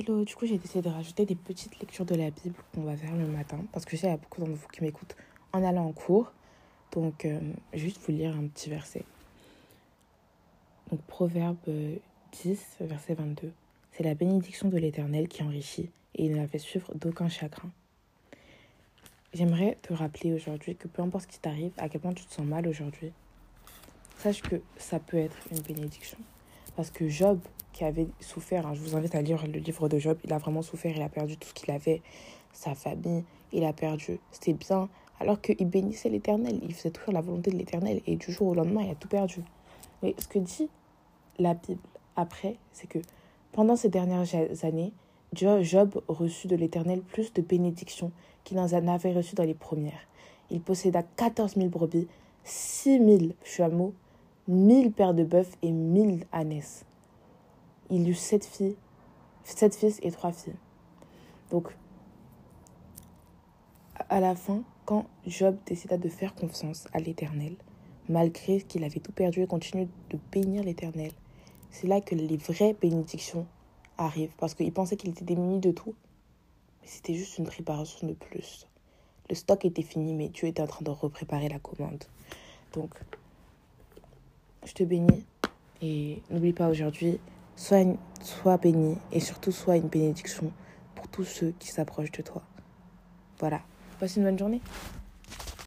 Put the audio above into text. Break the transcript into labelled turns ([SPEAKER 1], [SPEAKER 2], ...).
[SPEAKER 1] Hello, du coup j'ai décidé de rajouter des petites lectures de la Bible qu'on va faire le matin parce que je sais qu'il y a beaucoup d'entre vous qui m'écoutent en allant en cours. Donc, euh, juste vous lire un petit verset. Donc, Proverbe 10, verset 22. C'est la bénédiction de l'Éternel qui enrichit et il ne la fait suivre d'aucun chagrin. J'aimerais te rappeler aujourd'hui que peu importe ce qui t'arrive, à quel point tu te sens mal aujourd'hui, sache que ça peut être une bénédiction. Parce que Job, avait souffert, hein, je vous invite à lire le livre de Job, il a vraiment souffert, il a perdu tout ce qu'il avait, sa famille, il a perdu, c'était bien, alors qu'il bénissait l'Éternel, il faisait toujours la volonté de l'Éternel, et du jour au lendemain, il a tout perdu. Mais ce que dit la Bible après, c'est que pendant ces dernières années, Job reçut de l'Éternel plus de bénédictions qu'il n'en avait reçu dans les premières. Il posséda 14 000 brebis, 6 000 chameaux, 1000 paires de bœufs et 1000 ânesses. Il eut sept sept fils et trois filles. Donc, à la fin, quand Job décida de faire confiance à l'Éternel, malgré qu'il avait tout perdu et continue de bénir l'Éternel, c'est là que les vraies bénédictions arrivent. Parce qu'il pensait qu'il était démuni de tout. Mais c'était juste une préparation de plus. Le stock était fini, mais Dieu était en train de repréparer la commande. Donc, je te bénis. Et n'oublie pas aujourd'hui, sois, sois béni et surtout sois une bénédiction pour tous ceux qui s'approchent de toi. Voilà. Passe une bonne journée.